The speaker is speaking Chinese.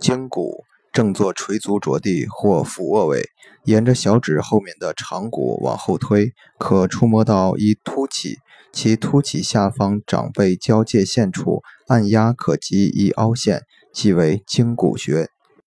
胫骨正坐垂足着地或俯卧位，沿着小指后面的长骨往后推，可触摸到一凸起，其凸起下方掌背交界线处按压可及一凹陷，即为胫骨穴。